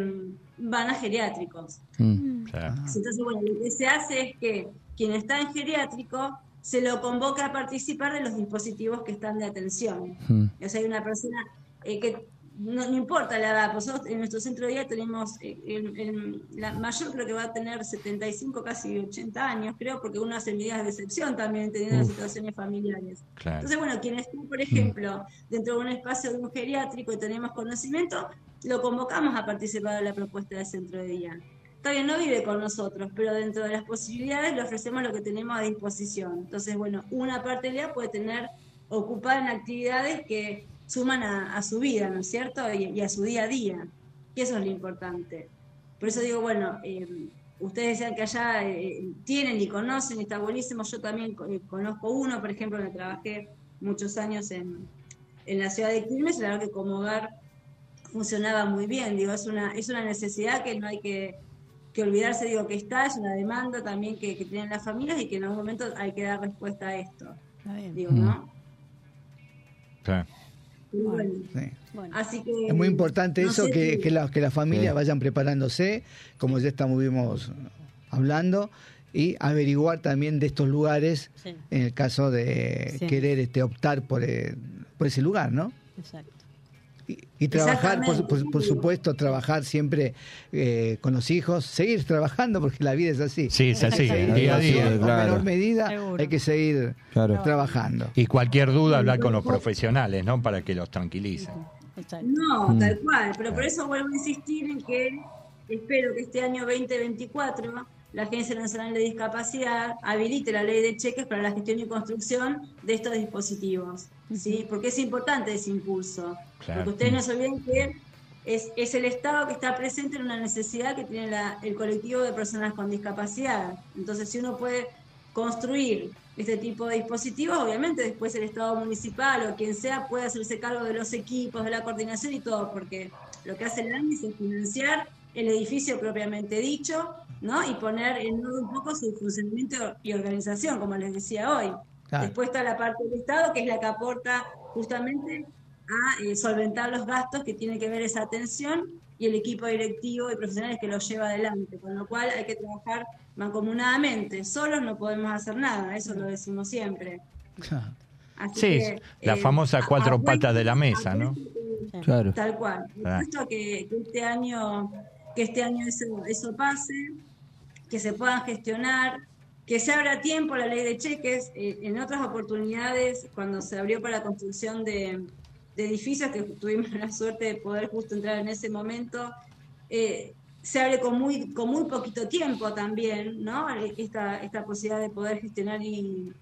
van a geriátricos. Mm. Claro. Entonces, bueno, lo que se hace es que quien está en geriátrico se lo convoca a participar de los dispositivos que están de atención. Mm. O sea, hay una persona eh, que no, no importa la edad, pues nosotros en nuestro centro de día tenemos, eh, el, el- la mayor creo que va a tener 75, casi 80 años, creo, porque uno hace medidas de excepción también, teniendo las situaciones familiares. Claro. Entonces, bueno, quien está, por ejemplo, dentro de un espacio de un geriátrico y tenemos conocimiento, lo convocamos a participar de la propuesta del centro de día. Todavía no vive con nosotros, pero dentro de las posibilidades le ofrecemos lo que tenemos a disposición. Entonces, bueno, una parte del día puede tener ocupada en actividades que suman a, a su vida, ¿no es cierto? Y, y a su día a día. Y eso es lo importante. Por eso digo, bueno, eh, ustedes decían que allá eh, tienen y conocen, y está buenísimo. Yo también eh, conozco uno, por ejemplo, que trabajé muchos años en, en la ciudad de Quilmes, y la verdad que como hogar funcionaba muy bien. Digo, es una, es una necesidad que no hay que, que olvidarse, digo, que está, es una demanda también que, que tienen las familias y que en algún momento hay que dar respuesta a esto. Digo, ¿no? Claro. Y bueno, Sí. Así que. Es muy importante no eso, que, si- que, la- que las familias Sí. vayan preparándose, como ya estuvimos hablando, y averiguar también de estos lugares Sí. en el caso de Sí. querer este optar por, eh, por ese lugar, ¿no? Exacto. Y, y trabajar, por, Exactamente. por- por supuesto, trabajar siempre eh, con los hijos, seguir trabajando porque la vida es así. Sí, es así, que día a día. En claro. menor medida Seguro. hay que seguir Claro. trabajando. Y cualquier duda, hablar con los profesionales, ¿no? Para que los tranquilicen. No, Mm. tal cual, pero por eso vuelvo a insistir en que espero que este año 2024 la Agencia Nacional de Discapacidad habilite la ley de cheques para la gestión y construcción de estos dispositivos, ¿sí? Porque es importante ese impulso, Claro. porque ustedes no se olviden que es, es el Estado que está presente en una necesidad que tiene la- el colectivo de personas con discapacidad. Entonces, si uno puede construir este tipo de dispositivos, obviamente después el Estado municipal o quien sea puede hacerse cargo de los equipos, de la coordinación y todo, porque lo que hace el ANDIS es financiar el edificio propiamente dicho, ¿no? Y poner en orden un poco su funcionamiento y organización, como les decía hoy. Claro. Después está la parte del Estado, que es la que aporta justamente a eh, solventar los gastos que tiene que ver esa atención y el equipo directivo y profesionales que lo lleva adelante, con lo cual hay que trabajar mancomunadamente. Solos no podemos hacer nada, eso lo decimos siempre. Así Sí, que, la eh, famosa cuatro patas de la mesa, ¿no? Claro. Tal cual. Claro. Que este año, que este año eso, pase, que se puedan gestionar, que se abra tiempo la ley de cheques. Eh, en otras oportunidades, cuando se abrió para la construcción de, edificios, que tuvimos la suerte de poder justo entrar en ese momento, eh, se abre con muy, con muy poquito tiempo también, ¿no? Esta, esta posibilidad de poder gestionar y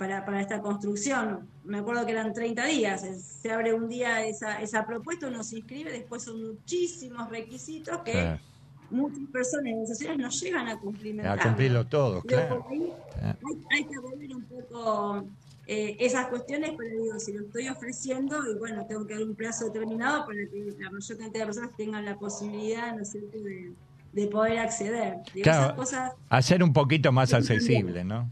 para, para esta construcción. Me acuerdo que eran 30 días, es- se abre un día esa, esa propuesta, uno se inscribe, después son muchísimos requisitos que Claro. muchas personas y organizaciones no llegan a cumplimentar. A cumplirlo todo, claro. ahí hay, hay que abrir un poco eh, esas cuestiones, pero digo, si lo estoy ofreciendo, y bueno, tengo que dar un plazo determinado para que la mayor cantidad de personas tengan la posibilidad, ¿no es cierto?, de, de poder acceder. Digo, esas Claro, cosas hacer un poquito más accesible, ¿no?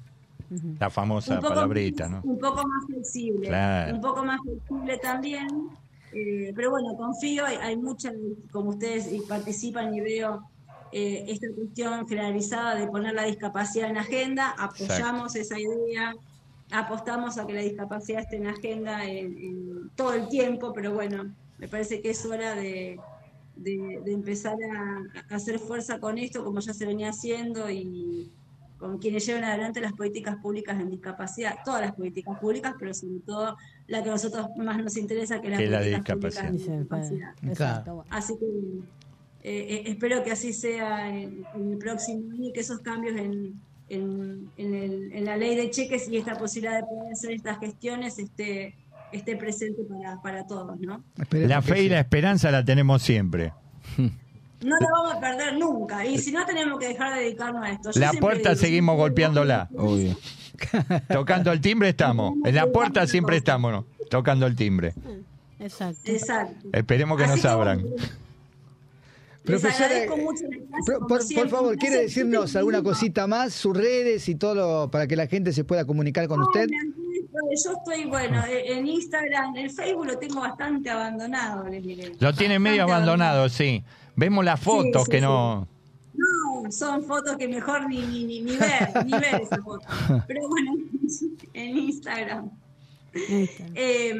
La famosa palabrita, ¿no? un poco más flexible, Claro. un poco más flexible también. eh, pero bueno, confío, hay, hay muchas, como ustedes y participan y veo eh, esta cuestión generalizada de poner la discapacidad en agenda, apoyamos esa idea, apostamos a que la discapacidad esté en agenda en, en todo el tiempo, pero bueno, me parece que es hora de, de, de empezar a, a hacer fuerza con esto, como ya se venía haciendo, y con quienes llevan adelante las políticas públicas en discapacidad, todas las políticas públicas, pero sobre todo la que a nosotros más nos interesa, que es la la de políticas públicas en discapacidad. discapacidad. Exacto. bueno. Así que eh, eh, espero que así sea en, en el próximo año y que esos cambios en, en, en el- en la ley de cheques y esta posibilidad de poder hacer estas gestiones esté, esté presente para, para todos, ¿no? La fe y la esperanza la tenemos siempre. No la vamos a perder nunca. Y si no, tenemos que dejar de dedicarnos a esto. Yo La puerta digo, seguimos golpeándola. Obvio. Tocando el timbre estamos. En la puerta siempre estamos, ¿no? Tocando el timbre. Exacto. Exacto. Esperemos que Así nos abran. Profesora, agradezco eh, mucho el espacio, Por, favor, ¿quiere decirnos alguna cosita más? Sus redes y todo lo- para que la gente se pueda comunicar con usted. encanta, Yo estoy, bueno, eh, en Instagram, el Facebook lo tengo bastante abandonado, les diré. Lo tiene medio abandonado, sí. Vemos las fotos sí, que sí. no. No, son fotos que mejor ni, ni, ni, ni ver, ni ver esas fotos. Pero bueno, en Instagram. Eh,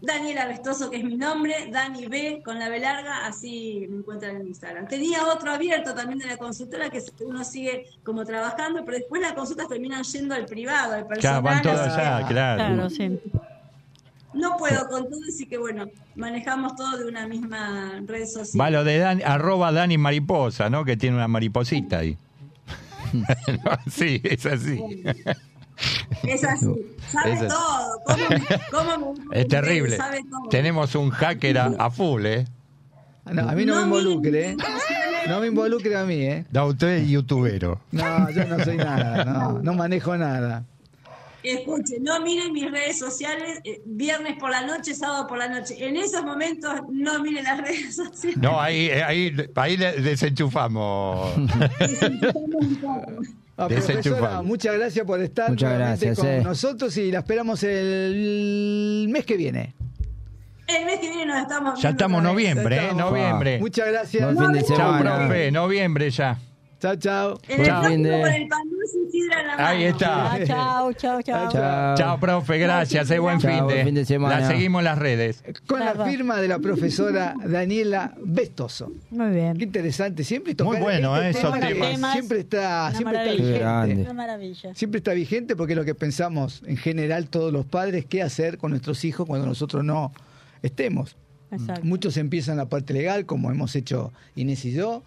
Daniela Vestoso, que es mi nombre, Dani B con la B larga, así me encuentran en Instagram. Tenía otro abierto también de la consultora que uno sigue como trabajando, pero después las consultas terminan yendo al privado, al personal. Claro, van todas allá, claro. Claro, sí. No puedo con todo, así que bueno, manejamos todo de una misma red social. Va lo de Dani, arroba Dani Mariposa, ¿no? Que tiene una mariposita ahí. No, sí, es así. Es así, sabe Es así. todo. ¿Cómo me- cómo me- Es terrible. Sabe todo. Tenemos un hacker a, a full, ¿eh? No, a mí no, me involucre, ¿eh? No me involucre a mí, ¿eh? Da usted es youtubero. No, yo no soy nada, no, no manejo nada. Escuche, no miren mis redes sociales eh, viernes por la noche, sábado por la noche. En esos momentos no miren las redes sociales. No, ahí, eh, ahí, ahí le desenchufamos. Ah, Desenchufado. profesora, muchas gracias por estar Muchas nuevamente gracias, con eh. nosotros y la esperamos el mes que viene. El mes que viene nos estamos Ya estamos noviembre, ¿eh? Noviembre. Muchas gracias. Buen fin de Chao, profe, noviembre ya. Chao, chao. En el Chao. próximo con el pan dulce y sidra en la mano. Ahí está. Ah, chao, chao, chao. Chao. Chao, profe, gracias. eh, buen Chao, fin buen de. fin de semana. La seguimos en las redes. Con la firma de la profesora Daniela Vestoso. Muy bien. Qué interesante, siempre tocar Muy bueno, este ¿eh? Esos tema que temas. Siempre está, Una siempre está maravilla. Vigente. grande. Una maravilla. Siempre está vigente porque es lo que pensamos en general todos los padres, qué hacer con nuestros hijos cuando nosotros no estemos. Exacto. Muchos empiezan la parte legal, como hemos hecho Inés y yo.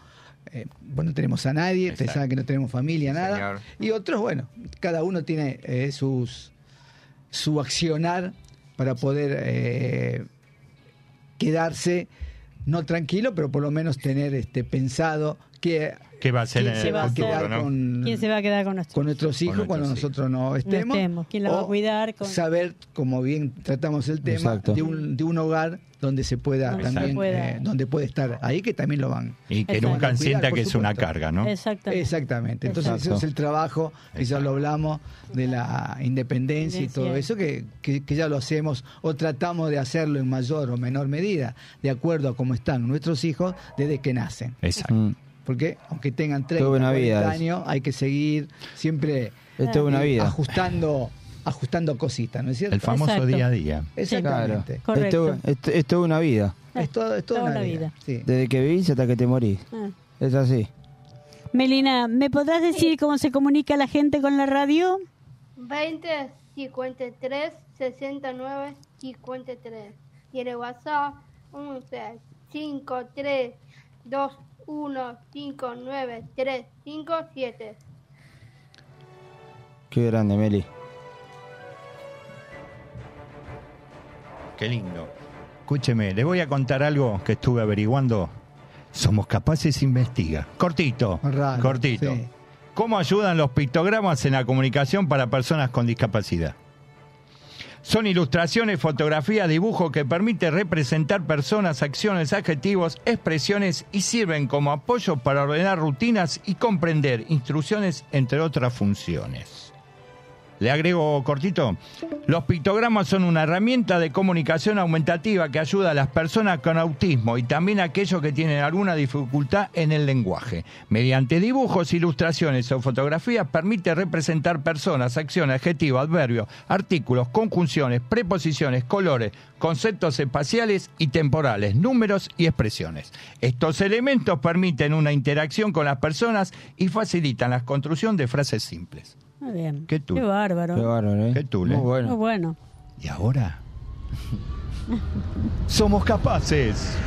Eh, bueno, no tenemos a nadie, ustedes Exacto. saben que no tenemos familia, nada. señor. Y otros, bueno, cada uno tiene eh, sus su accionar para poder eh, quedarse no tranquilo, pero por lo menos tener este pensado que ¿Qué va a ser quién se va a futuro, quedar no? con, ¿Quién se va a quedar con nosotros? con nuestros hijos nuestros cuando hijos. nosotros no estemos. estemos. ¿Quién los va a cuidar? Con- Saber, como bien tratamos el tema, Exacto. de un, de un hogar donde se pueda también, pueda. eh, donde puede estar ahí, que también lo van. Y que Exacto. nunca Cuidar, sienta que es una carga, ¿no? Exactamente. Exactamente. Entonces Exacto. eso es el trabajo, que ya lo hablamos, de la independencia y todo eso, que, que, que ya lo hacemos o tratamos de hacerlo en mayor o menor medida, de acuerdo a cómo están nuestros hijos desde que nacen. Exacto. Mm. Porque aunque tengan 30, Toda una 40 vida. años, hay que seguir siempre Es toda una eh, vida. ajustando ajustando cositas, ¿no es cierto? El famoso Exacto. día a día. Exactamente. Correcto. Es, to- es- es toda una vida. Es todo, es toda Toda una vida. vida. Sí. Desde que vivís hasta que te morís. Ah. Es así. Melina, ¿me podrás decir cómo se comunica la gente con la radio? 20 53 69 53. Y el WhatsApp 11 53 21 59 3 5 7. Qué grande, Meli. Qué lindo. Escúcheme, le voy a contar algo que estuve averiguando. Somos capaces investiga. Cortito. Raro, cortito. sí. ¿Cómo ayudan los pictogramas en la comunicación para personas con discapacidad? Son ilustraciones, fotografías, dibujos que permiten representar personas, acciones, adjetivos, expresiones y sirven como apoyo para ordenar rutinas y comprender instrucciones, entre otras funciones. Le agrego cortito. Los pictogramas son una herramienta de comunicación aumentativa que ayuda a las personas con autismo y también a aquellos que tienen alguna dificultad en el lenguaje. Mediante dibujos, ilustraciones o fotografías permite representar personas, acciones, adjetivos, adverbios, artículos, conjunciones, preposiciones, colores, conceptos espaciales y temporales, números y expresiones. Estos elementos permiten una interacción con las personas y facilitan la construcción de frases simples. Muy bien. Qué tú. Qué bárbaro. Qué bárbaro, ¿eh? Qué tule. Muy bueno. Muy bueno. ¿Y ahora? Somos capaces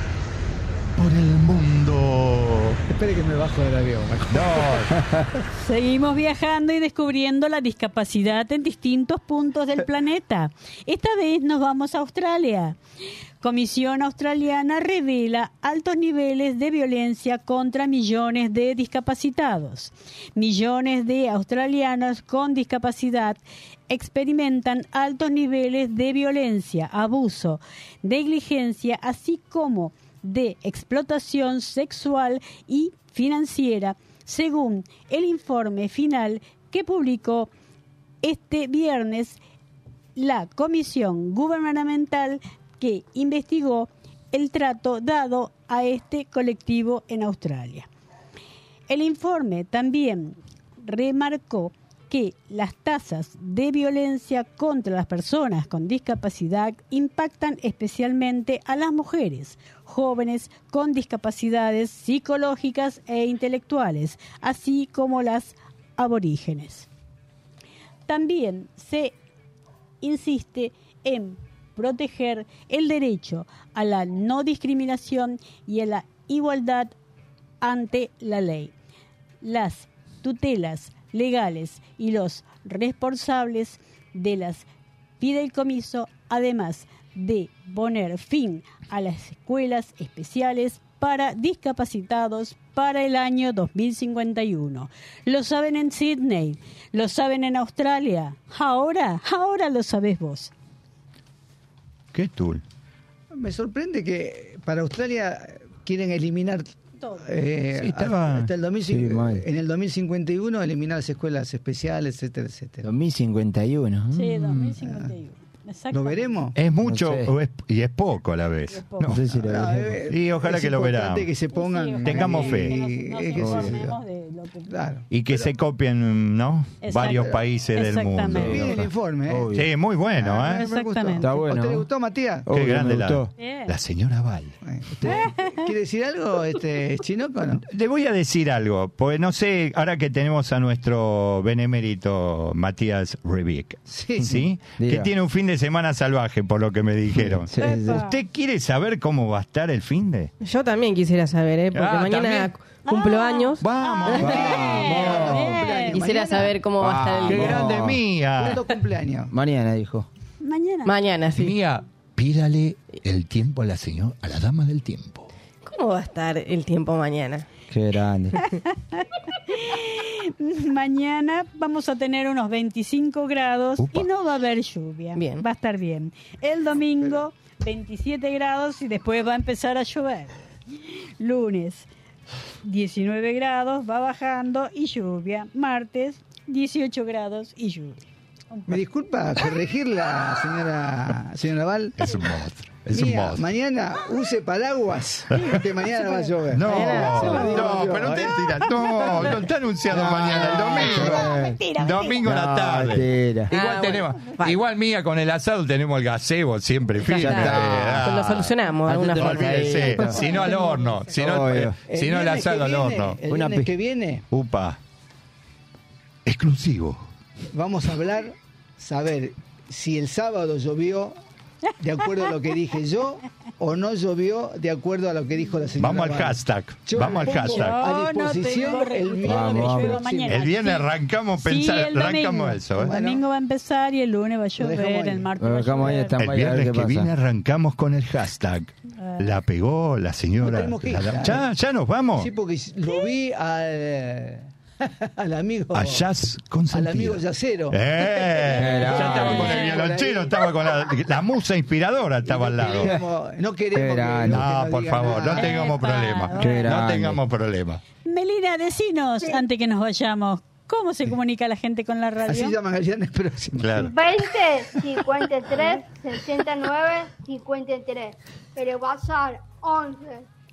por el mundo. Espere que me bajo del avión. No, Seguimos viajando y descubriendo la discapacidad en distintos puntos del planeta. Esta vez nos vamos a Australia. Comisión australiana revela altos niveles de violencia contra millones de discapacitados. Millones de australianos con discapacidad experimentan altos niveles de violencia, abuso, negligencia, así como de explotación sexual y financiera, según el informe final que publicó este viernes la comisión gubernamental que investigó el trato dado a este colectivo en Australia. El informe también remarcó que las tasas de violencia contra las personas con discapacidad impactan especialmente a las mujeres, jóvenes con discapacidades psicológicas e intelectuales, así como las aborígenes. También se insiste en proteger el derecho a la no discriminación y a la igualdad ante la ley. Las tutelas legales y los responsables de las fideicomiso, además de poner fin a las escuelas especiales para discapacitados para el año 2051. Lo saben en Sydney, lo saben en Australia. Ahora, ahora lo sabes vos. ¿Qué tool? Me sorprende que para Australia quieren eliminar Eh, Sí, estaba- hasta el 2005 Sí, en el 2051 eliminar las escuelas especiales, etcétera, etcétera. 2051. Sí, Mm. 2051. ¿Lo veremos? ¿Es mucho No sé. o es- y es poco a la vez? No sé si lo Ah, veremos. Y ojalá es que lo veramos. que se pongan Sí, Tengamos fe. y- que- Claro. Y que se copien, ¿no? Varios países del mundo. Bien el informe, ¿eh? Sí, muy bueno, Ah, ¿eh? Exactamente. Está ¿A bueno. usted le gustó, Matías? Obvio, Qué grande la, la señora Val. ¿Usted quiere decir algo, este Chinoco, o no? Le voy a decir algo, porque no sé, ahora que tenemos a nuestro benemérito Matías Rebic, Sí. ¿sí? Que tiene un fin de semana salvaje, por lo que me dijeron. Sí, sí, sí. ¿Usted quiere saber cómo va a estar el fin de? Yo también quisiera saber, ¿eh? porque Ah, mañana ¿también? cumplo Ah. años. Vamos, Bien, bien. Quisiera saber cómo va a estar el ¡Qué Vamos. día. grande mía! ¿Cuántos cumpleaños? Mañana dijo. Mañana. Mañana, sí. Mía, pídale el tiempo a la señora, a la dama del tiempo. ¿Cómo va a estar el tiempo mañana? Qué grande. Mañana vamos a tener unos 25 grados Upa. y no va a haber lluvia. Bien. Va a estar bien. El domingo 27 grados y después va a empezar a llover. Lunes 19 grados, va bajando y lluvia. Martes 18 grados y lluvia. Me disculpa corregirla, señora, señora Val. Es un monstruo, es un Mía, monstruo. mañana use paraguas, que mañana va a llover. No, no, yo, pero usted ¿eh? tira. No, no está anunciado mañana, el domingo. Mentira, Domingo a la No, tarde. mentira. Igual Ah, tenemos, bueno. Igual mía con el asado tenemos el gazebo siempre está. Ah, Lo solucionamos de alguna forma. Olvídese, si no al horno, si no, Obvio. si no el viernes asado al horno. El viernes que viene Upa. Exclusivo. Vamos a hablar, saber si el sábado llovió de acuerdo a lo que dije yo o no llovió de acuerdo a lo que dijo la señora Vamos al hashtag. Yo Vamos al hashtag. A no disposición el viernes Vamos, mañana. El viernes arrancamos, Sí, pensar, el arrancamos eso. El ¿eh? domingo va a empezar y el lunes va a llover, el martes va a llover. El viernes que pasa. viene arrancamos con el hashtag. La pegó la señora. tenemos que ir, la- ya, ya, ya nos vamos. Sí, porque lo vi al, al amigo. A Jazz al amigo Yacero. Eh, ya estaba con el violonchero, estaba con la, la musa inspiradora, estaba al no lado. queremos, no queremos que, No, nos por favor, no nada. tengamos Epa, problema. Qué No tengamos problema. Melina, decinos, antes que nos vayamos, ¿cómo se comunica la gente con la radio? Así llaman al viernes próximo. Claro. 20 53 69 53. Pero WhatsApp 11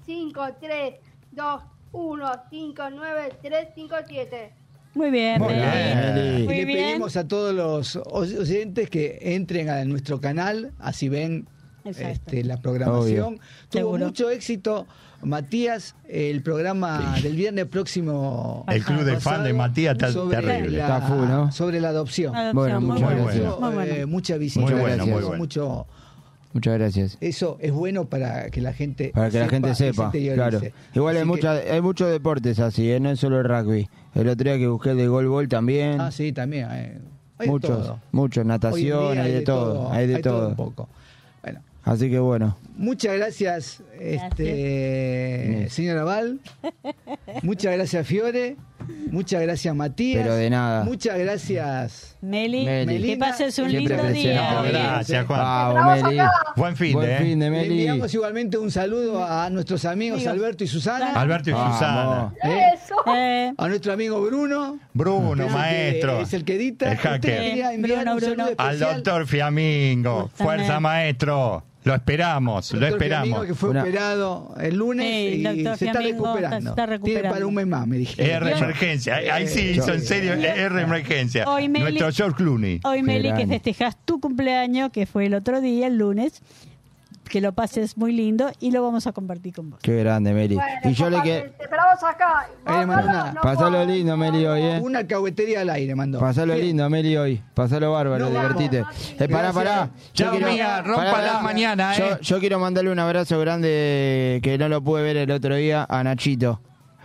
53 21 59 357. Muy bien, Muy bien. Y Muy le bien. pedimos a todos los oyentes que entren a nuestro canal, así ven este, la programación. Obvio. Tuvo Seguro. mucho éxito, Matías, el programa del viernes próximo. El club de fan de Matías está sobre terrible. la- Está full, ¿no? Sobre la adopción. Adopción, Bueno, muy muchas bueno. gracias. Muy bueno. Eh, mucha visita, Muy bueno, muy bueno. mucho. Muchas gracias. Eso es bueno para que la gente Para que la gente sepa, se claro. Igual hay, Así que- mucha, hay muchos deportes así, ¿eh? no es solo el rugby. El otro día que busqué de golbol también. Ah, sí, también. eh, hay de muchos, muchos, natación, hay de todo, hay de todo. un poco. Bueno, Así que bueno, muchas gracias, este, Inés. señora Val. muchas gracias, Fiore. Muchas gracias, Matías. Pero de nada. Muchas gracias. Meli, Meli. que pases un Siempre lindo día. No, gracias, Juan. vamos Meli. Buen fin Buen de, ¿eh? fin de Le Meli. enviamos igualmente un saludo a nuestros amigos. Alberto y Susana. Alberto y Vamos. Susana. ¿eh? Eso. A nuestro amigo Bruno. Bruno, que es el que- maestro. es el que edita. El hacker. Bruno. Al doctor Fiamingo. Fuerza, maestro. Lo esperamos, lo esperamos. Que fue Una- operado el lunes Sí, y doctor se está recuperando. está Tiene recuperando. para un mes más, me dijeron. R emergencia, ahí- ahí sí hizo en serio R emergencia. Hoy Meli- Nuestro George Clooney. Hoy, Meli, que grande. festejas tu cumpleaños, que fue el otro día, el lunes, que lo pases muy lindo y lo vamos a compartir con vos. Qué grande, Meli. Bueno, Y yo le que... te- esperamos acá. No Pasalo puedo- lindo, Meli, hoy, ¿eh? Una alcahuetería al aire mandó. Pasalo lindo, Meli, hoy. Pasalo bárbaro, No, vamos. divertite. Eh, pará, pará. Yo Chao, mía, rómpala mañana, yo, eh. yo quiero mandarle un abrazo grande que no lo pude ver el otro día a Nachito.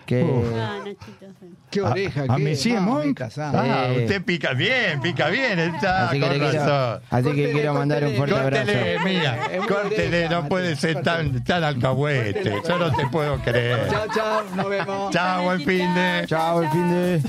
Que Ah, Nachito. Qué oreja, ¿A qué Messi. Ah, Eh. usted pica bien, pica bien, está así que, con quiero, razón. así que quiero mandar un córtele, fuerte abrazo. Córtele, mía, muy córtele, no puede ser tan, tan alcahuete. Yo no te puedo creer. Chao, chao, nos vemos. Chao, buen fin de. Chao, el fin de...